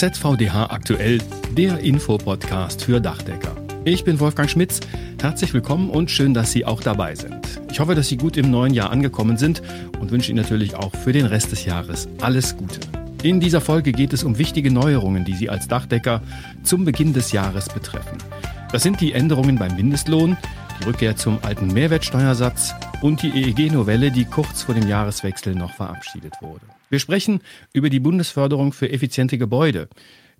ZVDH aktuell, der Infopodcast für Dachdecker. Ich bin Wolfgang Schmitz. Herzlich willkommen und schön, dass Sie auch dabei sind. Ich hoffe, dass Sie gut im neuen Jahr angekommen sind und wünsche Ihnen natürlich auch für den Rest des Jahres alles Gute. In dieser Folge geht es um wichtige Neuerungen, die Sie als Dachdecker zum Beginn des Jahres betreffen. Das sind die Änderungen beim Mindestlohn, die Rückkehr zum alten Mehrwertsteuersatz und die EEG-Novelle, die kurz vor dem Jahreswechsel noch verabschiedet wurde. Wir sprechen über die Bundesförderung für effiziente Gebäude.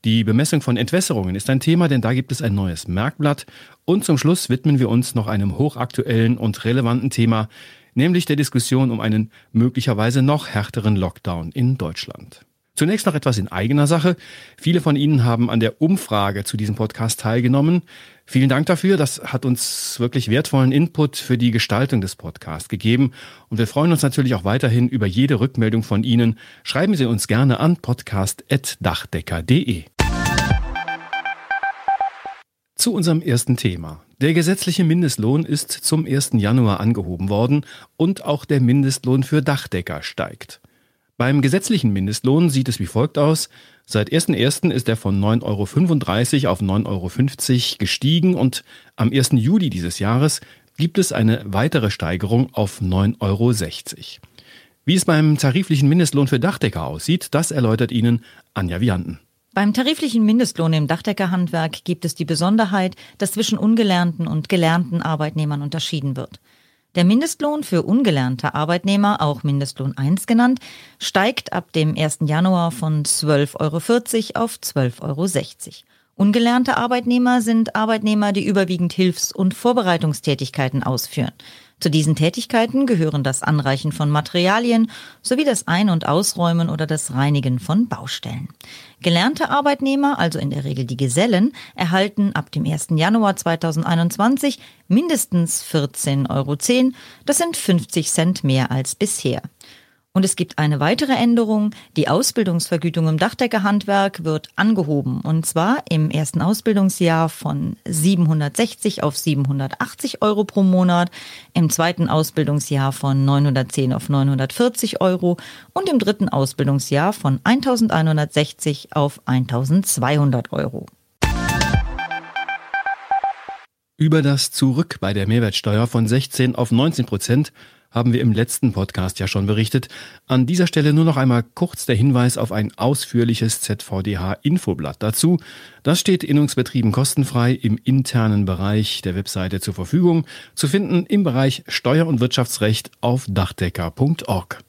Die Bemessung von Entwässerungen ist ein Thema, denn da gibt es ein neues Merkblatt. Und zum Schluss widmen wir uns noch einem hochaktuellen und relevanten Thema, nämlich der Diskussion um einen möglicherweise noch härteren Lockdown in Deutschland. Zunächst noch etwas in eigener Sache. Viele von Ihnen haben an der Umfrage zu diesem Podcast teilgenommen. Vielen Dank dafür. Das hat uns wirklich wertvollen Input für die Gestaltung des Podcasts gegeben. Und wir freuen uns natürlich auch weiterhin über jede Rückmeldung von Ihnen. Schreiben Sie uns gerne an podcast.dachdecker.de. Zu unserem ersten Thema. Der gesetzliche Mindestlohn ist zum 1. Januar angehoben worden und auch der Mindestlohn für Dachdecker steigt. Beim gesetzlichen Mindestlohn sieht es wie folgt aus. Seit 1.1. ist er von 9,35 Euro auf 9,50 Euro gestiegen und am 1. Juli dieses Jahres gibt es eine weitere Steigerung auf 9,60 Euro. Wie es beim tariflichen Mindestlohn für Dachdecker aussieht, das erläutert Ihnen Anja Vianten. Beim tariflichen Mindestlohn im Dachdeckerhandwerk gibt es die Besonderheit, dass zwischen ungelernten und gelernten Arbeitnehmern unterschieden wird. Der Mindestlohn für ungelernte Arbeitnehmer, auch Mindestlohn 1 genannt, steigt ab dem 1. Januar von 12,40 Euro auf 12,60 Euro. Ungelernte Arbeitnehmer sind Arbeitnehmer, die überwiegend Hilfs- und Vorbereitungstätigkeiten ausführen. Zu diesen Tätigkeiten gehören das Anreichen von Materialien sowie das Ein- und Ausräumen oder das Reinigen von Baustellen. Gelernte Arbeitnehmer, also in der Regel die Gesellen, erhalten ab dem 1. Januar 2021 mindestens 14,10 Euro. Das sind 50 Cent mehr als bisher. Und es gibt eine weitere Änderung. Die Ausbildungsvergütung im Dachdeckerhandwerk wird angehoben. Und zwar im ersten Ausbildungsjahr von 760 auf 780 Euro pro Monat, im zweiten Ausbildungsjahr von 910 auf 940 Euro und im dritten Ausbildungsjahr von 1160 auf 1200 Euro. Über das Zurück bei der Mehrwertsteuer von 16 auf 19 Prozent haben wir im letzten Podcast ja schon berichtet. An dieser Stelle nur noch einmal kurz der Hinweis auf ein ausführliches ZVDH-Infoblatt dazu. Das steht Innungsbetrieben kostenfrei im internen Bereich der Webseite zur Verfügung, zu finden im Bereich Steuer- und Wirtschaftsrecht auf dachdecker.org.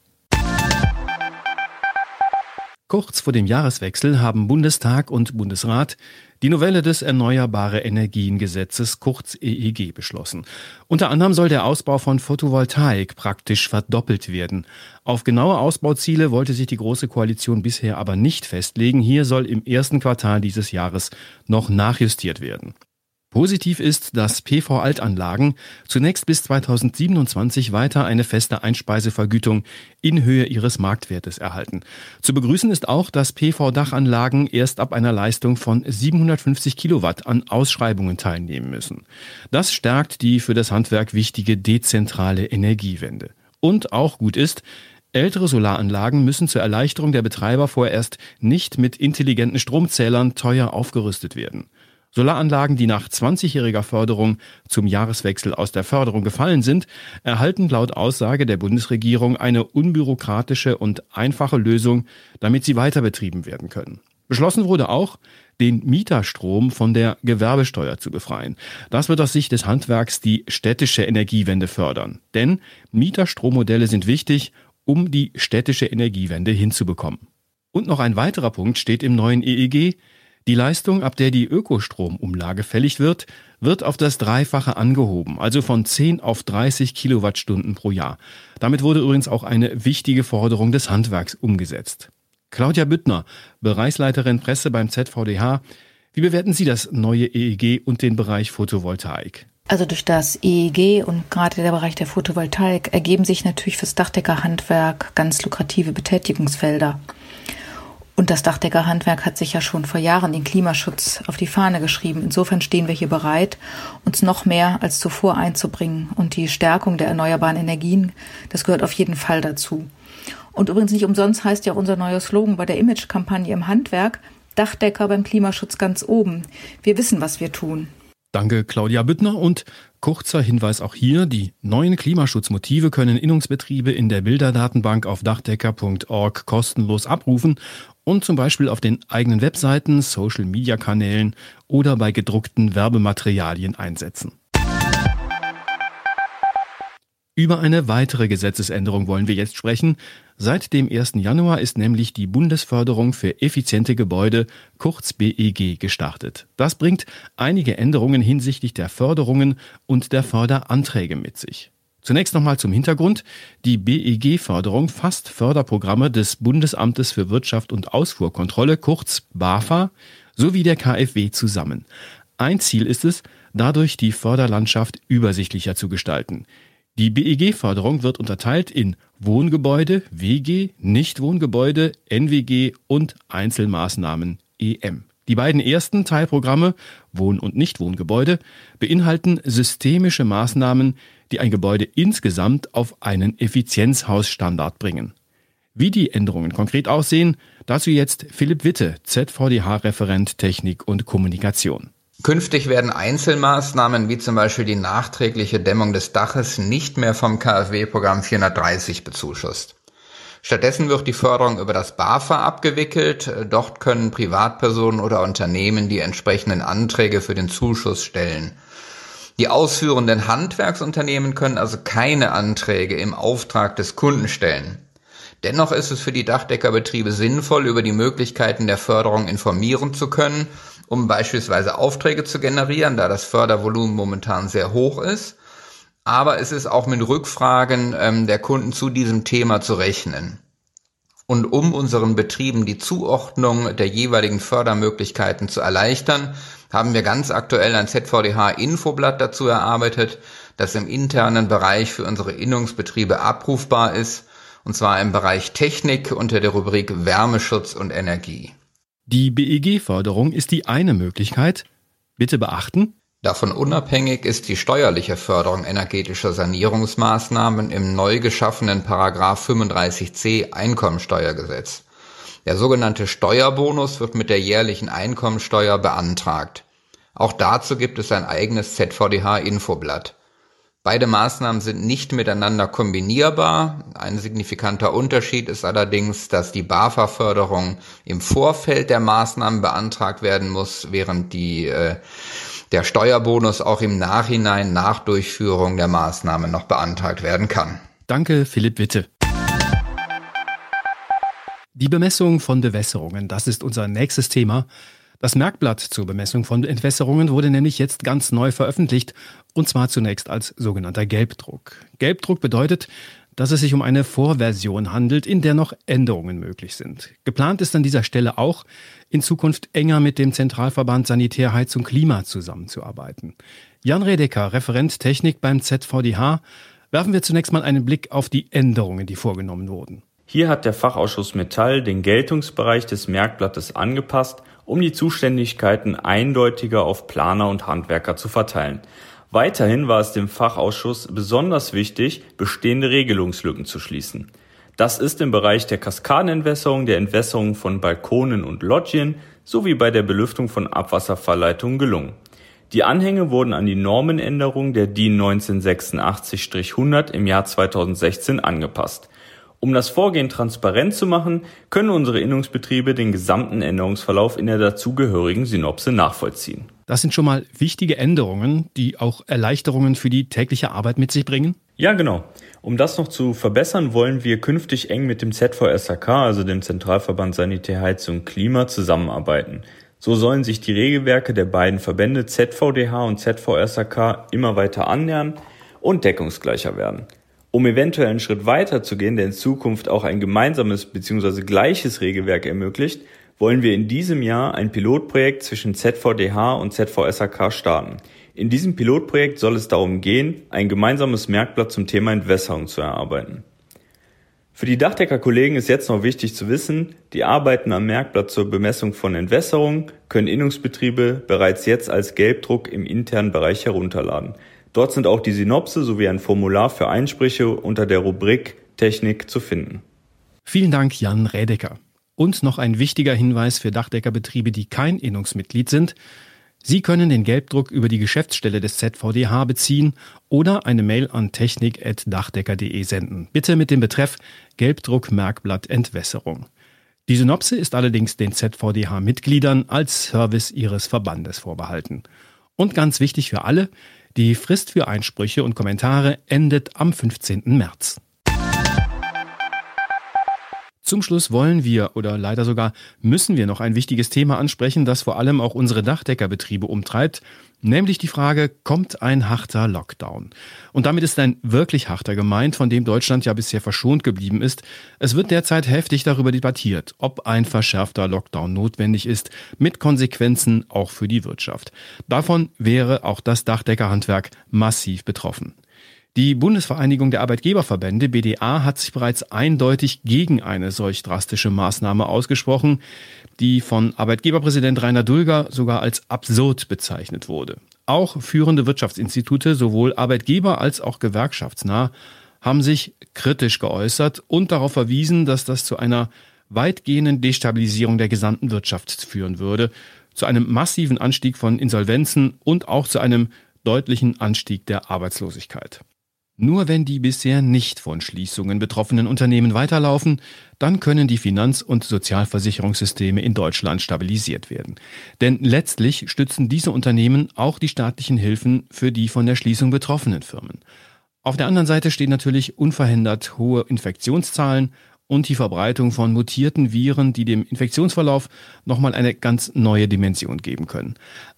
Kurz vor dem Jahreswechsel haben Bundestag und Bundesrat die Novelle des Erneuerbare Energiengesetzes kurz EEG beschlossen. Unter anderem soll der Ausbau von Photovoltaik praktisch verdoppelt werden. Auf genaue Ausbauziele wollte sich die Große Koalition bisher aber nicht festlegen. Hier soll im ersten Quartal dieses Jahres noch nachjustiert werden. Positiv ist, dass PV-Altanlagen zunächst bis 2027 weiter eine feste Einspeisevergütung in Höhe ihres Marktwertes erhalten. Zu begrüßen ist auch, dass PV-Dachanlagen erst ab einer Leistung von 750 Kilowatt an Ausschreibungen teilnehmen müssen. Das stärkt die für das Handwerk wichtige dezentrale Energiewende. Und auch gut ist, Ältere Solaranlagen müssen zur Erleichterung der Betreiber vorerst nicht mit intelligenten Stromzählern teuer aufgerüstet werden. Solaranlagen, die nach 20-jähriger Förderung zum Jahreswechsel aus der Förderung gefallen sind, erhalten laut Aussage der Bundesregierung eine unbürokratische und einfache Lösung, damit sie weiter betrieben werden können. Beschlossen wurde auch, den Mieterstrom von der Gewerbesteuer zu befreien. Das wird aus Sicht des Handwerks die städtische Energiewende fördern. Denn Mieterstrommodelle sind wichtig, um die städtische Energiewende hinzubekommen. Und noch ein weiterer Punkt steht im neuen EEG. Die Leistung, ab der die Ökostromumlage fällig wird, wird auf das Dreifache angehoben, also von 10 auf 30 Kilowattstunden pro Jahr. Damit wurde übrigens auch eine wichtige Forderung des Handwerks umgesetzt. Claudia Büttner, Bereichsleiterin Presse beim ZVDH. Wie bewerten Sie das neue EEG und den Bereich Photovoltaik? Also durch das EEG und gerade der Bereich der Photovoltaik ergeben sich natürlich fürs Dachdeckerhandwerk ganz lukrative Betätigungsfelder. Und das Dachdeckerhandwerk hat sich ja schon vor Jahren den Klimaschutz auf die Fahne geschrieben. Insofern stehen wir hier bereit, uns noch mehr als zuvor einzubringen. Und die Stärkung der erneuerbaren Energien, das gehört auf jeden Fall dazu. Und übrigens nicht umsonst heißt ja unser neuer Slogan bei der Image-Kampagne im Handwerk, Dachdecker beim Klimaschutz ganz oben. Wir wissen, was wir tun. Danke, Claudia Büttner. Und kurzer Hinweis auch hier, die neuen Klimaschutzmotive können Innungsbetriebe in der Bilderdatenbank auf dachdecker.org kostenlos abrufen und zum Beispiel auf den eigenen Webseiten, Social-Media-Kanälen oder bei gedruckten Werbematerialien einsetzen. Über eine weitere Gesetzesänderung wollen wir jetzt sprechen. Seit dem 1. Januar ist nämlich die Bundesförderung für effiziente Gebäude, kurz BEG, gestartet. Das bringt einige Änderungen hinsichtlich der Förderungen und der Förderanträge mit sich. Zunächst nochmal zum Hintergrund. Die BEG-Förderung fasst Förderprogramme des Bundesamtes für Wirtschaft und Ausfuhrkontrolle, kurz BAFA, sowie der KfW zusammen. Ein Ziel ist es, dadurch die Förderlandschaft übersichtlicher zu gestalten. Die BEG-Förderung wird unterteilt in Wohngebäude, WG, Nichtwohngebäude, NWG und Einzelmaßnahmen EM. Die beiden ersten Teilprogramme, Wohn- und Nichtwohngebäude, beinhalten systemische Maßnahmen, die ein Gebäude insgesamt auf einen Effizienzhausstandard bringen. Wie die Änderungen konkret aussehen, dazu jetzt Philipp Witte, ZVDH-Referent Technik und Kommunikation. Künftig werden Einzelmaßnahmen wie zum Beispiel die nachträgliche Dämmung des Daches nicht mehr vom KfW-Programm 430 bezuschusst. Stattdessen wird die Förderung über das BAFA abgewickelt. Dort können Privatpersonen oder Unternehmen die entsprechenden Anträge für den Zuschuss stellen. Die ausführenden Handwerksunternehmen können also keine Anträge im Auftrag des Kunden stellen. Dennoch ist es für die Dachdeckerbetriebe sinnvoll, über die Möglichkeiten der Förderung informieren zu können um beispielsweise Aufträge zu generieren, da das Fördervolumen momentan sehr hoch ist. Aber es ist auch mit Rückfragen ähm, der Kunden zu diesem Thema zu rechnen. Und um unseren Betrieben die Zuordnung der jeweiligen Fördermöglichkeiten zu erleichtern, haben wir ganz aktuell ein ZVDH-Infoblatt dazu erarbeitet, das im internen Bereich für unsere Innungsbetriebe abrufbar ist, und zwar im Bereich Technik unter der Rubrik Wärmeschutz und Energie. Die BEG-Förderung ist die eine Möglichkeit. Bitte beachten, Davon unabhängig ist die steuerliche Förderung energetischer Sanierungsmaßnahmen im neu geschaffenen Paragraph 35c Einkommensteuergesetz. Der sogenannte Steuerbonus wird mit der jährlichen Einkommensteuer beantragt. Auch dazu gibt es ein eigenes ZVDH-Infoblatt. Beide Maßnahmen sind nicht miteinander kombinierbar. Ein signifikanter Unterschied ist allerdings, dass die BAFA-Förderung im Vorfeld der Maßnahmen beantragt werden muss, während die, äh, der Steuerbonus auch im Nachhinein nach Durchführung der Maßnahmen noch beantragt werden kann. Danke, Philipp Witte. Die Bemessung von Bewässerungen, das ist unser nächstes Thema. Das Merkblatt zur Bemessung von Entwässerungen wurde nämlich jetzt ganz neu veröffentlicht, und zwar zunächst als sogenannter Gelbdruck. Gelbdruck bedeutet, dass es sich um eine Vorversion handelt, in der noch Änderungen möglich sind. Geplant ist an dieser Stelle auch, in Zukunft enger mit dem Zentralverband Sanitär, Heizung, Klima zusammenzuarbeiten. Jan Redeker, Referent Technik beim ZVDH, werfen wir zunächst mal einen Blick auf die Änderungen, die vorgenommen wurden. Hier hat der Fachausschuss Metall den Geltungsbereich des Merkblattes angepasst um die Zuständigkeiten eindeutiger auf Planer und Handwerker zu verteilen. Weiterhin war es dem Fachausschuss besonders wichtig, bestehende Regelungslücken zu schließen. Das ist im Bereich der Kaskadenentwässerung, der Entwässerung von Balkonen und Loggien sowie bei der Belüftung von Abwasserverleitungen gelungen. Die Anhänge wurden an die Normenänderung der DIN 1986-100 im Jahr 2016 angepasst. Um das Vorgehen transparent zu machen, können unsere Innungsbetriebe den gesamten Änderungsverlauf in der dazugehörigen Synopse nachvollziehen. Das sind schon mal wichtige Änderungen, die auch Erleichterungen für die tägliche Arbeit mit sich bringen? Ja, genau. Um das noch zu verbessern, wollen wir künftig eng mit dem ZVSAK, also dem Zentralverband Sanitär, Heizung und Klima, zusammenarbeiten. So sollen sich die Regelwerke der beiden Verbände ZVDH und ZVSAK immer weiter annähern und deckungsgleicher werden. Um eventuell einen Schritt weiter zu gehen, der in Zukunft auch ein gemeinsames bzw. gleiches Regelwerk ermöglicht, wollen wir in diesem Jahr ein Pilotprojekt zwischen ZVDH und ZVSAK starten. In diesem Pilotprojekt soll es darum gehen, ein gemeinsames Merkblatt zum Thema Entwässerung zu erarbeiten. Für die Dachdeckerkollegen ist jetzt noch wichtig zu wissen, die Arbeiten am Merkblatt zur Bemessung von Entwässerung können Innungsbetriebe bereits jetzt als Gelbdruck im internen Bereich herunterladen. Dort sind auch die Synopse sowie ein Formular für Einsprüche unter der Rubrik Technik zu finden. Vielen Dank, Jan Rädecker. Und noch ein wichtiger Hinweis für Dachdeckerbetriebe, die kein Innungsmitglied sind. Sie können den Gelbdruck über die Geschäftsstelle des ZVDH beziehen oder eine Mail an technik.dachdecker.de senden. Bitte mit dem Betreff Gelbdruck Merkblatt Entwässerung. Die Synopse ist allerdings den ZVDH-Mitgliedern als Service ihres Verbandes vorbehalten. Und ganz wichtig für alle, die Frist für Einsprüche und Kommentare endet am 15. März. Zum Schluss wollen wir oder leider sogar müssen wir noch ein wichtiges Thema ansprechen, das vor allem auch unsere Dachdeckerbetriebe umtreibt, nämlich die Frage, kommt ein harter Lockdown? Und damit ist ein wirklich harter gemeint, von dem Deutschland ja bisher verschont geblieben ist. Es wird derzeit heftig darüber debattiert, ob ein verschärfter Lockdown notwendig ist, mit Konsequenzen auch für die Wirtschaft. Davon wäre auch das Dachdeckerhandwerk massiv betroffen. Die Bundesvereinigung der Arbeitgeberverbände BDA hat sich bereits eindeutig gegen eine solch drastische Maßnahme ausgesprochen, die von Arbeitgeberpräsident Rainer Dulger sogar als absurd bezeichnet wurde. Auch führende Wirtschaftsinstitute, sowohl Arbeitgeber als auch gewerkschaftsnah, haben sich kritisch geäußert und darauf verwiesen, dass das zu einer weitgehenden Destabilisierung der gesamten Wirtschaft führen würde, zu einem massiven Anstieg von Insolvenzen und auch zu einem deutlichen Anstieg der Arbeitslosigkeit. Nur wenn die bisher nicht von Schließungen betroffenen Unternehmen weiterlaufen, dann können die Finanz- und Sozialversicherungssysteme in Deutschland stabilisiert werden. Denn letztlich stützen diese Unternehmen auch die staatlichen Hilfen für die von der Schließung betroffenen Firmen. Auf der anderen Seite stehen natürlich unverhindert hohe Infektionszahlen und die Verbreitung von mutierten Viren, die dem Infektionsverlauf nochmal eine ganz neue Dimension geben können.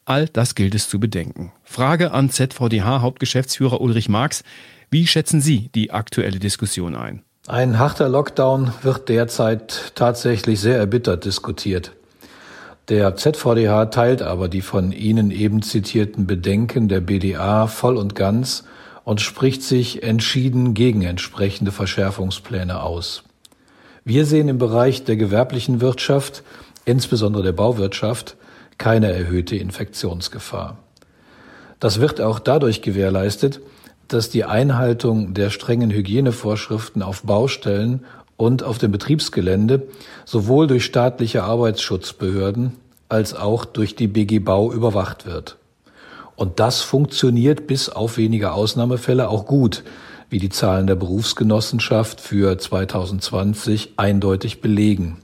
All das gilt es zu bedenken. Frage an ZVDH Hauptgeschäftsführer Ulrich Marx. Wie schätzen Sie die aktuelle Diskussion ein? Ein harter Lockdown wird derzeit tatsächlich sehr erbittert diskutiert. Der ZVDH teilt aber die von Ihnen eben zitierten Bedenken der BDA voll und ganz und spricht sich entschieden gegen entsprechende Verschärfungspläne aus. Wir sehen im Bereich der gewerblichen Wirtschaft, insbesondere der Bauwirtschaft, keine erhöhte Infektionsgefahr. Das wird auch dadurch gewährleistet, dass die Einhaltung der strengen Hygienevorschriften auf Baustellen und auf dem Betriebsgelände sowohl durch staatliche Arbeitsschutzbehörden als auch durch die BG Bau überwacht wird. Und das funktioniert bis auf wenige Ausnahmefälle auch gut, wie die Zahlen der Berufsgenossenschaft für 2020 eindeutig belegen.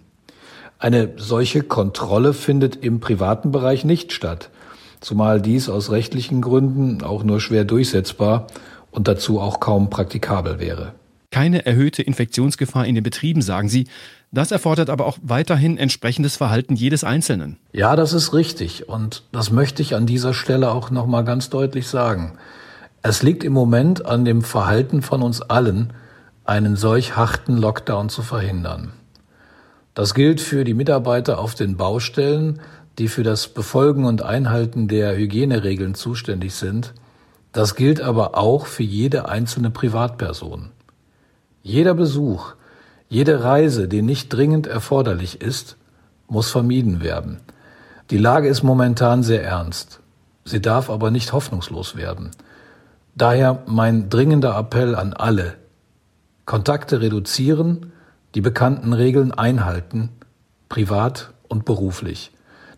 Eine solche Kontrolle findet im privaten Bereich nicht statt, zumal dies aus rechtlichen Gründen auch nur schwer durchsetzbar und dazu auch kaum praktikabel wäre. Keine erhöhte Infektionsgefahr in den Betrieben, sagen Sie. Das erfordert aber auch weiterhin entsprechendes Verhalten jedes Einzelnen. Ja, das ist richtig. Und das möchte ich an dieser Stelle auch nochmal ganz deutlich sagen. Es liegt im Moment an dem Verhalten von uns allen, einen solch harten Lockdown zu verhindern. Das gilt für die Mitarbeiter auf den Baustellen, die für das Befolgen und Einhalten der Hygieneregeln zuständig sind, das gilt aber auch für jede einzelne Privatperson. Jeder Besuch, jede Reise, die nicht dringend erforderlich ist, muss vermieden werden. Die Lage ist momentan sehr ernst. Sie darf aber nicht hoffnungslos werden. Daher mein dringender Appell an alle. Kontakte reduzieren, die bekannten Regeln einhalten, privat und beruflich.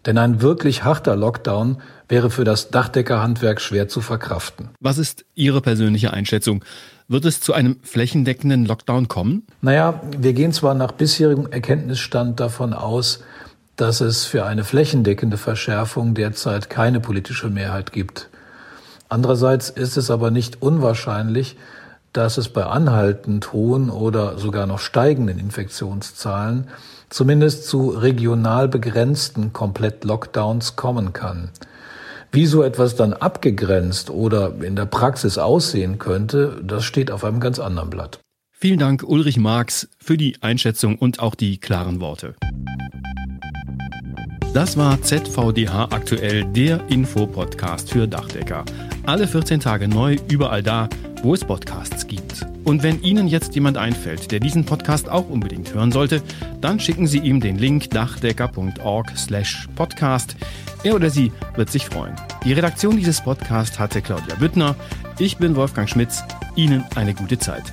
Denn ein wirklich harter Lockdown wäre für das Dachdeckerhandwerk schwer zu verkraften. Was ist Ihre persönliche Einschätzung? Wird es zu einem flächendeckenden Lockdown kommen? Naja, wir gehen zwar nach bisherigem Erkenntnisstand davon aus, dass es für eine flächendeckende Verschärfung derzeit keine politische Mehrheit gibt. Andererseits ist es aber nicht unwahrscheinlich, dass es bei anhaltend hohen oder sogar noch steigenden Infektionszahlen zumindest zu regional begrenzten Komplett-Lockdowns kommen kann. Wie so etwas dann abgegrenzt oder in der Praxis aussehen könnte, das steht auf einem ganz anderen Blatt. Vielen Dank, Ulrich Marx, für die Einschätzung und auch die klaren Worte. Das war ZVDH aktuell, der Infopodcast für Dachdecker. Alle 14 Tage neu, überall da, wo es Podcasts gibt. Und wenn Ihnen jetzt jemand einfällt, der diesen Podcast auch unbedingt hören sollte, dann schicken Sie ihm den Link dachdecker.org/podcast. Er oder sie wird sich freuen. Die Redaktion dieses Podcasts hatte Claudia Büttner. Ich bin Wolfgang Schmitz. Ihnen eine gute Zeit.